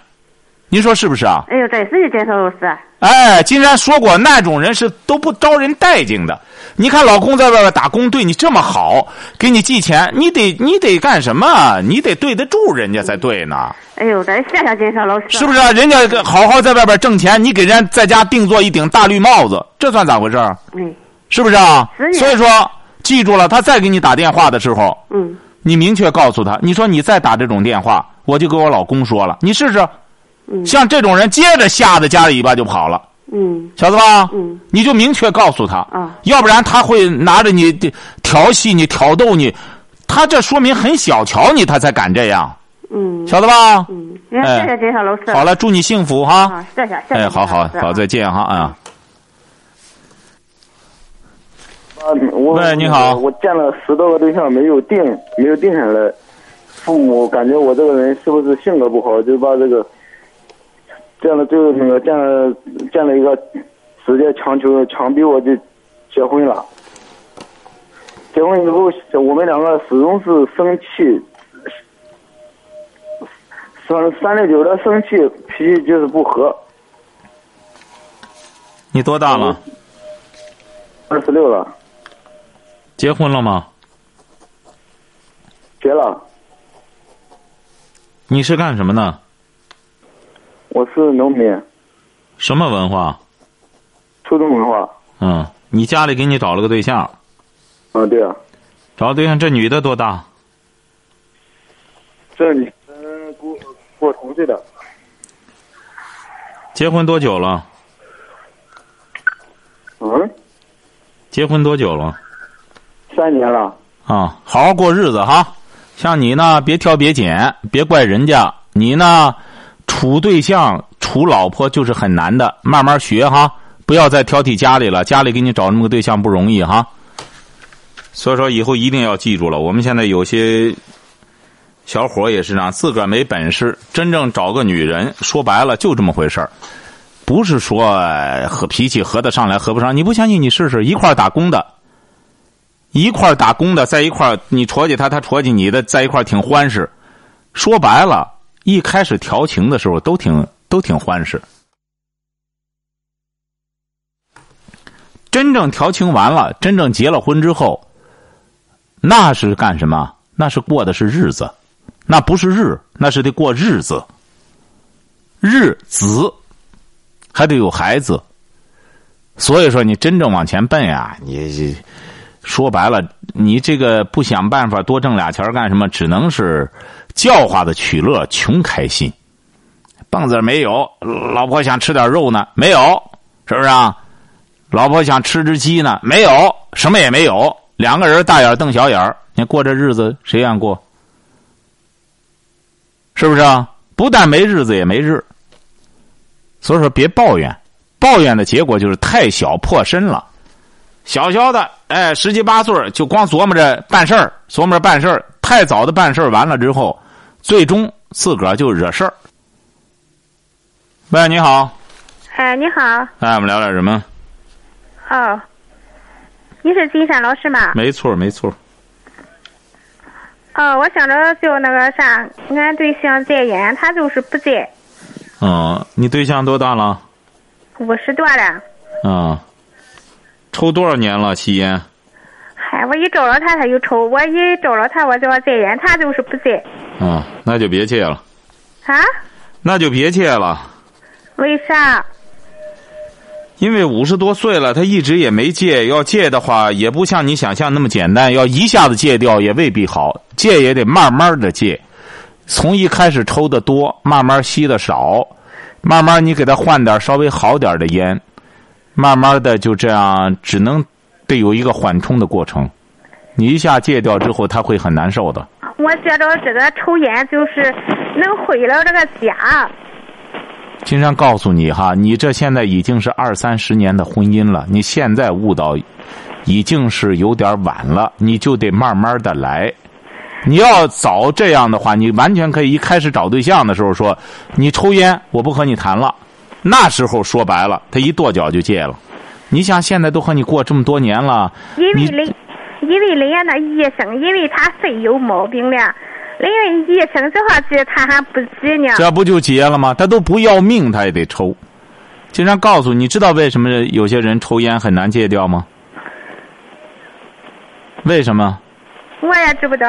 您说是不是啊？哎呦，对是的，建超老师，哎，金山说过，那种人是都不招人待见的。你看，老公在外边打工，对你这么好，给你寄钱，你得你得干什么？你得对得住人家才对呢，哎呦，咱谢谢金山老师，是不是、啊？人家好好在外边挣钱，你给人家在家定做一顶大绿帽子，这算咋回事是不是啊所以说，记住了，他再给你打电话的时候，嗯，你明确告诉他，你说你再打这种电话，我就给我老公说了，你试试。嗯像这种人，接着吓得家里尾巴就跑了。嗯晓得吧？嗯，你就明确告诉他，啊要不然他会拿着你调戏你、挑逗你，他这说明很小瞧你，他才敢这样，嗯晓得吧？嗯，也谢谢金小老师，好了，祝你幸福哈！啊，谢谢谢谢，哎，好好好，再见哈啊！我喂你好我见了十多个对象，没有定，没有定下来。父母感觉我这个人是不是性格不好，就把这个见了就那个见了见了一个，直接强求强逼我就结婚了。结婚以后，我们两个始终是生气，三三六九的生气，脾气就是不和。你多大了？二十六了，结婚了吗？结了。你是干什么的？我是农民，什么文化？初中文化。嗯，你家里给你找了个对象，啊，对啊，找对象，这女的多大？这你嗯，跟我跟我同岁的，结婚多久了？嗯，结婚多久了？三年了。啊，好好过日子哈。像你呢，别挑别拣，别怪人家。你呢，处对象、处老婆就是很难的，慢慢学哈。不要再挑剔家里了，家里给你找那么个对象不容易哈。所以说，以后一定要记住了。我们现在有些小伙也是这样，自个儿没本事，真正找个女人，说白了就这么回事儿。不是说和脾气合得上来，合不上。你不相信，你试试，一块儿打工的。一块儿打工的，在一块儿，你戳起他，他戳起你的，在一块儿挺欢实。说白了，一开始调情的时候都挺都挺欢实。真正调情完了，真正结了婚之后，那是干什么？那是过的是日子，那不是日，那是得过日子。日子还得有孩子，所以说你真正往前奔呀，你。说白了，你这个不想办法多挣俩钱干什么？只能是教化的取乐，穷开心。棒子没有，老婆想吃点肉呢，没有，是不是啊？老婆想吃只鸡呢，没有，什么也没有。两个人大眼瞪小眼儿，你过这日子谁愿过？是不是啊？不但没日子，也没日。所以说，别抱怨，抱怨的结果就是太小破身了。小小的，哎，十七八岁就光琢磨着办事儿，琢磨着办事儿，太早的办事儿完了之后，最终自个儿就惹事儿。喂，你好。哎，你好。哎，我们聊点什么？哦，你是金山老师吗？没错，没错。哦，我想着就那个啥，俺对象戒烟，他就是不戒。嗯，你对象多大了？五十多了。啊。抽多少年了吸烟？嗨，我一找着他，他就抽；我一找着他，我就要戒烟，他就是不戒。啊，那就别戒了。啊？那就别戒了。为啥？因为五十多岁了，他一直也没戒。要戒的话，也不像你想象那么简单。要一下子戒掉，也未必好。戒也得慢慢的戒，从一开始抽的多，慢慢吸的少，慢慢你给他换点稍微好点的烟。慢慢的就这样，只能得有一个缓冲的过程。你一下戒掉之后，他会很难受的。我觉着这个抽烟就是能毁了这个家。金山告诉你哈，你这现在已经是二三十年的婚姻了，你现在悟到已经是有点晚了，你就得慢慢的来。你要早这样的话，你完全可以一开始找对象的时候说，你抽烟，我不和你谈了。那时候说白了，他一跺脚就戒了。你想现在都和你过这么多年了，因为人，因为人家那医生，因为他肺有毛病了，人家医生这话戒他还不戒呢。这不就戒了吗？他都不要命，他也得抽。经常告诉你知道为什么有些人抽烟很难戒掉吗？为什么？我也知不道。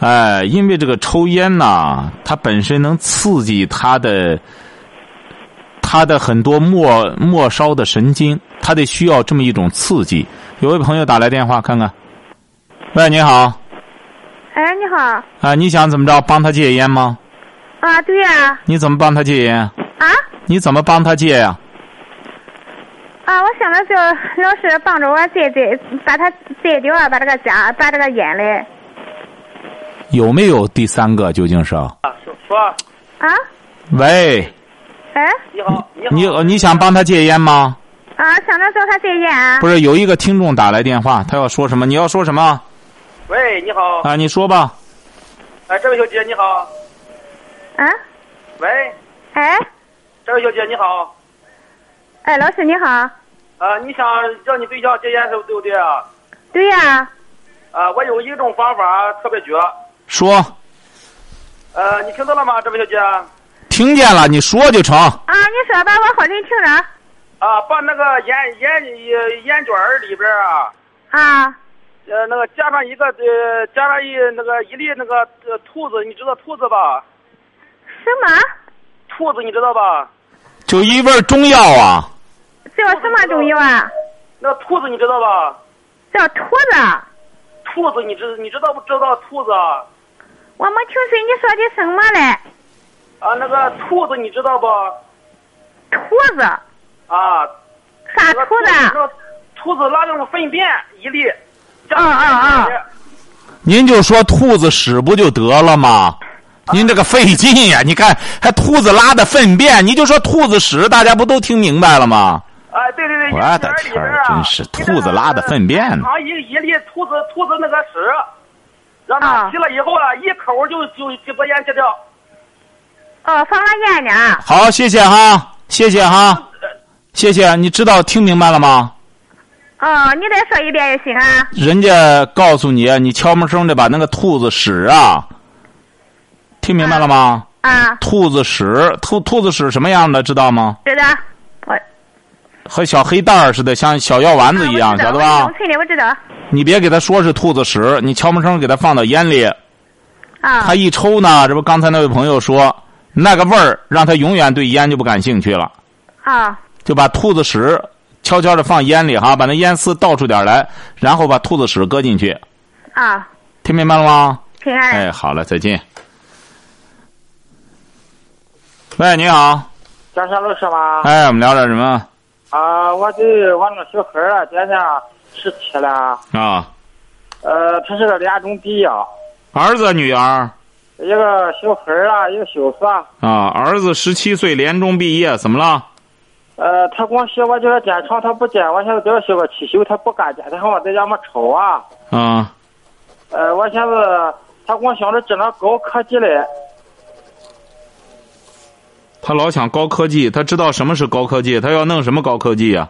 哎，因为这个抽烟呐，它本身能刺激他的。他的很多末末梢的神经，他得需要这么一种刺激。有位朋友打来电话，看看。喂，你好。哎，你好。啊，你想怎么着？帮他戒烟吗？啊，对呀。你怎么帮他戒烟？啊？你怎么帮他戒呀？啊，我想着就老师帮着我戒戒，把他戒掉，把这个家，把这个烟嘞。有没有第三个？究竟是？啊，说说。啊。喂。哎，你好，你好。你你想帮他戒烟吗？啊，想着找他戒烟啊。不是有一个听众打来电话，他要说什么？你要说什么？喂，你好。啊，你说吧。哎，这位小姐你好。啊。喂。哎。这位小姐你好。哎，老师你好。啊，你想让你对象戒烟是对不对啊？对呀。啊，我有一种方法特别绝。说。呃，你听到了吗，这位小姐？听见了，你说就成。啊，你说吧，我好听听着。啊，把那个烟烟烟卷里边啊。啊。呃，那个加上一个呃，加上一那个一粒那个呃兔子，你知道兔子吧？什么？兔子你知道吧？就一味中药啊。叫什么中药啊？那兔子你知道吧？叫兔子。兔子你知你知道不知道兔子？我没听清你说的什么嘞。啊，那个兔子你知道不？兔子。啊。啥兔子？兔子拉那种粪便一粒。啊啊啊！您就说兔子屎不就得了吗？您这个费劲呀！你看，还兔子拉的粪便，你就说兔子屎，大家不都听明白了吗？啊，对对对！我的天儿，真是兔子拉的粪便。放一一粒兔子兔子那个屎，让它吸了以后啊，一口就就就把烟戒掉。哦，放了烟呢。好，谢谢哈，谢谢哈，谢谢。你知道听明白了吗？哦，你再说一遍也行啊。人家告诉你，你悄没声的把那个兔子屎啊，听明白了吗？啊。兔子屎，兔兔子屎什么样的知道吗？知道。我。和小黑蛋儿似的，像小药丸子一样，晓得吧？农村的我知道。你别给他说是兔子屎，你悄没声给他放到烟里。啊。他一抽呢，这不刚才那位朋友说那个味儿，让他永远对烟就不感兴趣了。啊。就把兔子屎。悄悄的放烟里哈，把那烟丝倒出点来，然后把兔子屎搁进去。啊，听明白了吗？听明白。哎，好了，再见。喂，你好。江山老师吗？哎，我们聊点什么？啊，我对我那个小孩儿啊，今年十七了。啊。呃，他是个两种毕业。儿子，女儿？一个小孩儿啊，一个小子。啊，啊儿子十七岁，联中毕业，怎么了？呃，他光写我叫他检查，他不检。我现在叫他写个汽修，他不干检，他喊我在家么吵啊。啊。呃，我现在他光想着整那高科技嘞。他老想高科技，他知道什么是高科技，他要弄什么高科技呀？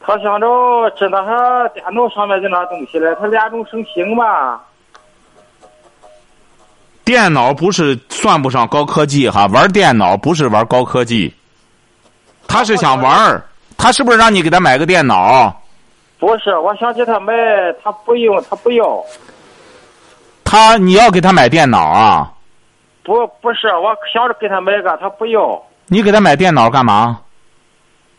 他想着整那啥电脑上面的那东西嘞，他两种升星嘛。电脑不是算不上高科技哈，玩电脑不是玩高科技。他是想玩儿，他是不是让你给他买个电脑？不是，我想给他买，他不用，他不要。他你要给他买电脑啊？不，不是，我想着给他买个，他不要。你给他买电脑干嘛？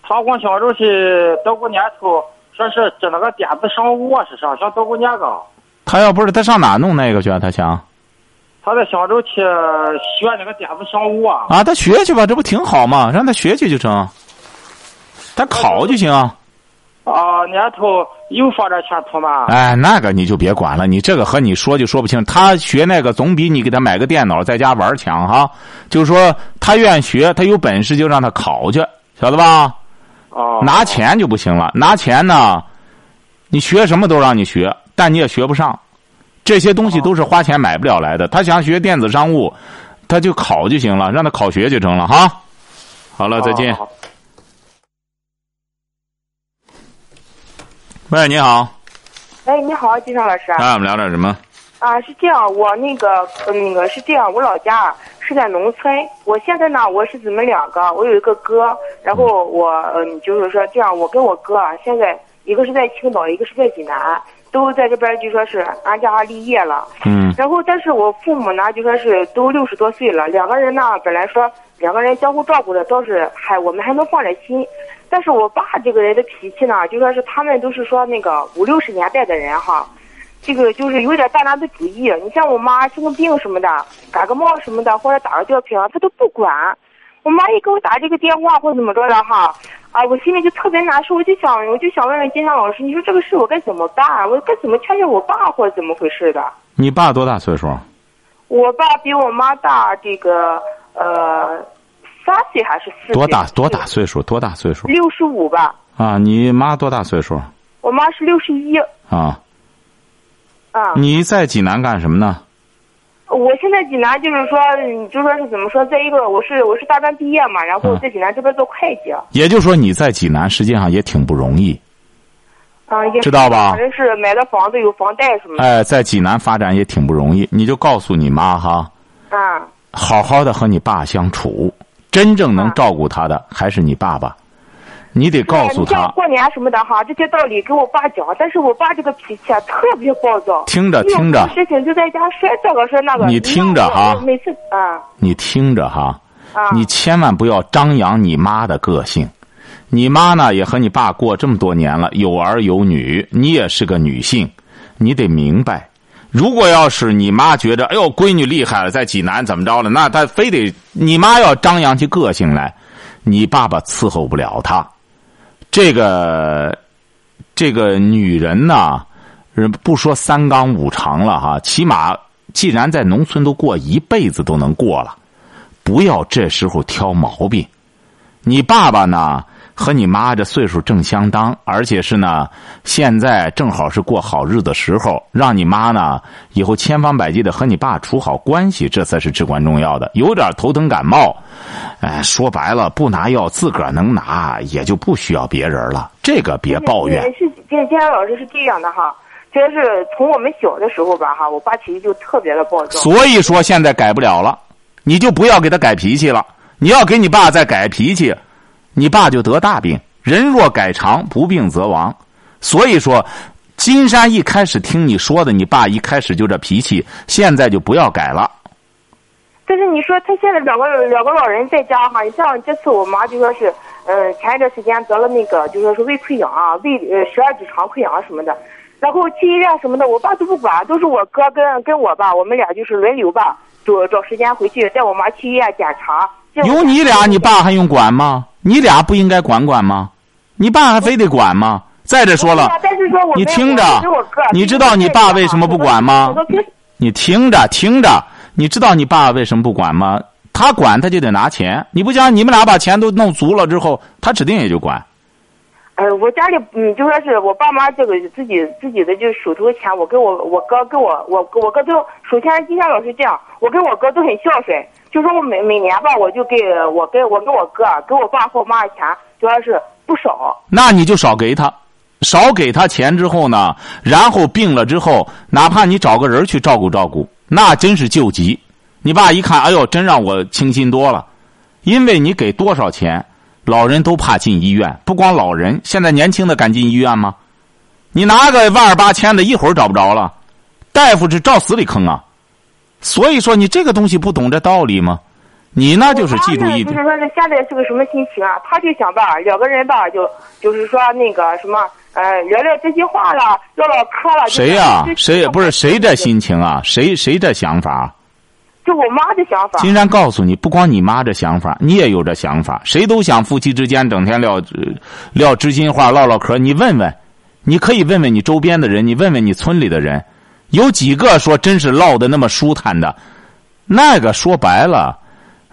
他光想着去到过年头，说是整那个电子商务啊，是啥？想到过年个。他要不是他上哪弄那个去？他想。他在想着去学那个电子商务啊。啊，他学去吧，这不挺好吗？让他学去就成。他考就行。啊，年头有发展前途吗？哎，那个你就别管了，你这个和你说就说不清。他学那个总比你给他买个电脑在家玩强哈。就是说，他愿学，他有本事就让他考去，晓得吧？哦。拿钱就不行了，拿钱呢，你学什么都让你学，但你也学不上。这些东西都是花钱买不了来的。他想学电子商务，他就考就行了，让他考学就成了哈。好了，再见。喂，你好。哎，你好，金尚老师。哎，我们聊点什么？啊，是这样，我那个，那个是这样，我老家是在农村。我现在呢，我是姊妹两个，我有一个哥，然后我，嗯，就是说这样，我跟我哥啊，现在一个是在青岛，一个是在济南。都在这边就说是安家立业了，嗯，然后但是我父母呢就说是都六十多岁了，两个人呢本来说两个人相互照顾的倒是还我们还能放点心，但是我爸这个人的脾气呢就说是他们都是说那个五六十年代的人哈，这个就是有点大男子主义，你像我妈生个病什么的，感个冒什么的或者打个吊瓶他都不管，我妈一给我打这个电话或者怎么着的哈。啊，我心里就特别难受，我就想，我就想问问金山老师，你说这个事我该怎么办？我该怎么劝劝我爸，或者怎么回事的？你爸多大岁数？我爸比我妈大这个呃三岁还是四岁？多大多大岁数？多大岁数？六十五吧。啊，你妈多大岁数？我妈是六十一。啊。啊。你在济南干什么呢？我现在济南就是说，就说是怎么说？在一个我是我是大专毕业嘛，然后在济南这边做会计。也就是说，你在济南实际上也挺不容易。啊，知道吧？反正是买的房子有房贷什么的。哎，在济南发展也挺不容易，你就告诉你妈哈。啊。好好的和你爸相处，真正能照顾他的还是你爸爸。你得告诉他。过年什么的哈，这些道理给我爸讲，但是我爸这个脾气啊特别暴躁。听着听着。事情就在家摔这个摔那个。你听着哈。每次啊。你听着哈。啊。你千万不要张扬你妈的个性。你妈呢也和你爸过这么多年了，有儿有女，你也是个女性，你得明白，如果要是你妈觉得哎呦闺女厉害了，在济南怎么着了，那她非得你妈要张扬起个性来，你爸爸伺候不了她。这个这个女人呢，不说三纲五常了哈，起码既然在农村都过一辈子都能过了，不要这时候挑毛病。你爸爸呢？和你妈这岁数正相当，而且是呢，现在正好是过好日子时候，让你妈呢以后千方百计的和你爸处好关系，这才是至关重要的。有点头疼感冒，哎，说白了不拿药自个儿能拿，也就不需要别人了。这个别抱怨。是金金老师是这样的哈，真是从我们小的时候吧哈，我爸脾气就特别的暴躁。所以说现在改不了了，你就不要给他改脾气了。你要给你爸再改脾气。你爸就得大病，人若改常，不病则亡。所以说，金山一开始听你说的，你爸一开始就这脾气，现在就不要改了。但是你说他现在两个两个老人在家哈，你像这次我妈就说是，嗯，前一段时间得了那个，就说是胃溃疡啊，胃呃十二指肠溃疡什么的，然后去医院什么的，我爸都不管，都是我哥跟跟我爸，我们俩就是轮流吧，找找时间回去带我妈去医院检查。有你俩，你爸还用管吗？你俩不应该管管吗？你爸还非得管吗？再者说了，你听着，你知道你爸为什么不管吗？你听着听着，你知道你爸为什么不管吗？他管他就得拿钱，你不讲，你们俩把钱都弄足了之后，他指定也就管。哎，我家里嗯，就说是我爸妈这个自己自己的就手头钱，我跟我我哥跟我我我哥都首先今天老师这样，我跟我哥都很孝顺。就说我每每年吧，我就给我给我跟我哥给我爸和我妈的钱，主要是不少。那你就少给他，少给他钱之后呢，然后病了之后，哪怕你找个人去照顾照顾，那真是救急。你爸一看，哎呦，真让我清心多了，因为你给多少钱，老人都怕进医院。不光老人，现在年轻的敢进医院吗？你拿个万儿八千的，一会儿找不着了，大夫是照死里坑啊。所以说，你这个东西不懂这道理吗？你那就是记住一点。就是说，是现在是个什么心情啊？他就想吧，两个人吧，就就是说那个什么，呃，聊聊这些话了，唠唠嗑了。谁呀？谁也不是谁这心情啊？谁谁这想法？就我妈的想法。金山告诉你，不光你妈这想法，你也有这想法。谁都想夫妻之间整天聊聊知心话、唠唠嗑。你问问，你可以问问你周边的人，你问问你村里的人。有几个说真是唠的那么舒坦的，那个说白了，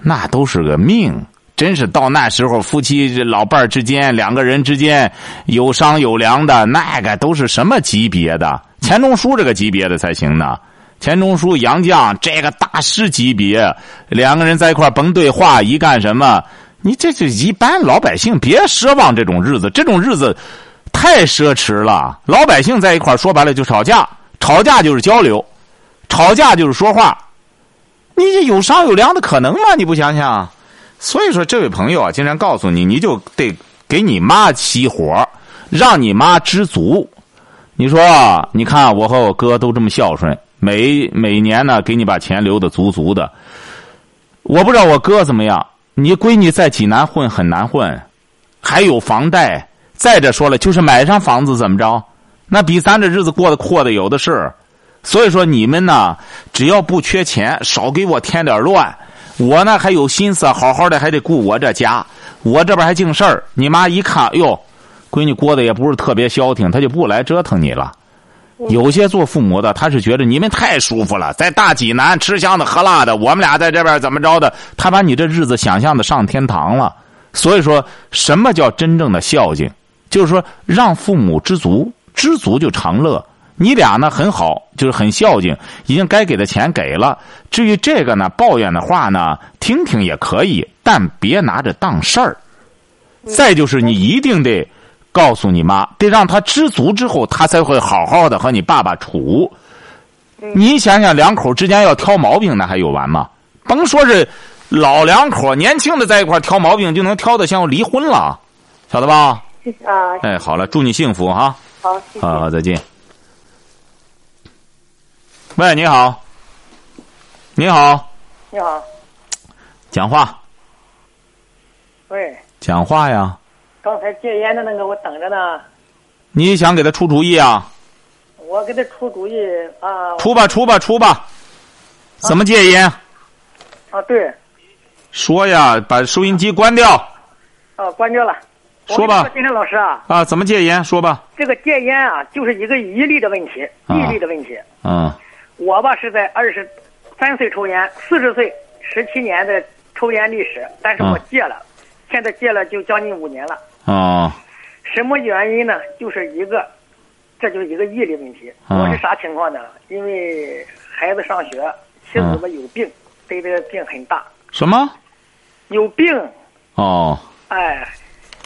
那都是个命。真是到那时候，夫妻老伴儿之间，两个人之间有商有量的，那个都是什么级别的？钱钟书这个级别的才行呢。钱钟书、杨绛这个大师级别，两个人在一块甭对话，一干什么？你这是一般老百姓别奢望这种日子，这种日子太奢侈了。老百姓在一块说白了就吵架。吵架就是交流，吵架就是说话，你有商有量的可能吗？你不想想？所以说，这位朋友啊，经常告诉你，你就得给你妈熄火，让你妈知足。你说，你看我和我哥都这么孝顺，每每年呢给你把钱留的足足的。我不知道我哥怎么样，你闺女在济南混很难混，还有房贷。再者说了，就是买上房子怎么着？那比咱这日子过得阔的有的是，所以说你们呢，只要不缺钱，少给我添点乱。我呢还有心思好好的，还得顾我这家。我这边还净事儿。你妈一看，哟，闺女过得也不是特别消停，她就不来折腾你了。有些做父母的，他是觉得你们太舒服了，在大济南吃香的喝辣的，我们俩在这边怎么着的？他把你这日子想象的上天堂了。所以说什么叫真正的孝敬？就是说让父母知足，知足就常乐。你俩呢很好，就是很孝敬，已经该给的钱给了。至于这个呢，抱怨的话呢，听听也可以，但别拿着当事儿。再就是你一定得告诉你妈，得让她知足之后，她才会好好的和你爸爸处。你想想，两口之间要挑毛病，那还有完吗？甭说是老两口，年轻的在一块挑毛病，就能挑的像要离婚了，晓得吧？啊。哎，好了，祝你幸福哈。好，谢谢。好，再见。喂，你好。你好。你好。讲话。喂。讲话呀。刚才戒烟的那个，我等着呢。你想给他出主意啊？我给他出主意啊。出吧，出吧，出吧。怎么戒烟？啊，对。说呀，把收音机关掉。啊，关掉了。说吧，金天老师啊。啊，怎么戒烟？说吧。这个戒烟啊，就是一个毅力的问题，毅力的问题。啊。我吧是在二十三岁抽烟，四十岁十七年的抽烟历史，但是我戒了，现在戒了就将近五年了。啊。什么原因呢？就是一个，这就是一个毅力问题。我是啥情况呢？因为孩子上学，妻子吧有病，对这个病很大。什么？有病。哦。哎，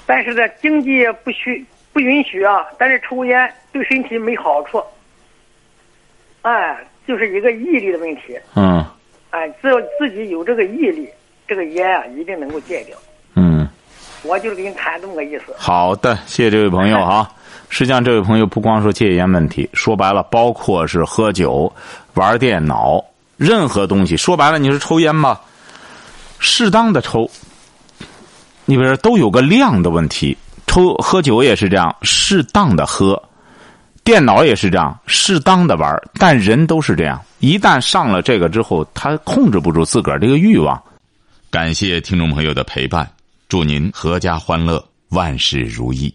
但是呢，经济不许不允许啊。但是抽烟对身体没好处。哎。就是一个毅力的问题。嗯。哎，只要自己有这个毅力，这个烟啊一定能够戒掉。嗯。我就是给你谈这么个意思。好的，谢谢这位朋友 哈。实际上，这位朋友不光说戒烟问题，说白了，包括是喝酒、玩电脑，任何东西。说白了，你是抽烟吧，适当的抽。你比如说，都有个量的问题。抽喝酒也是这样，适当的喝。电脑也是这样，适当的玩但人都是这样，一旦上了这个之后，他控制不住自个儿这个欲望。感谢听众朋友的陪伴，祝您阖家欢乐，万事如意。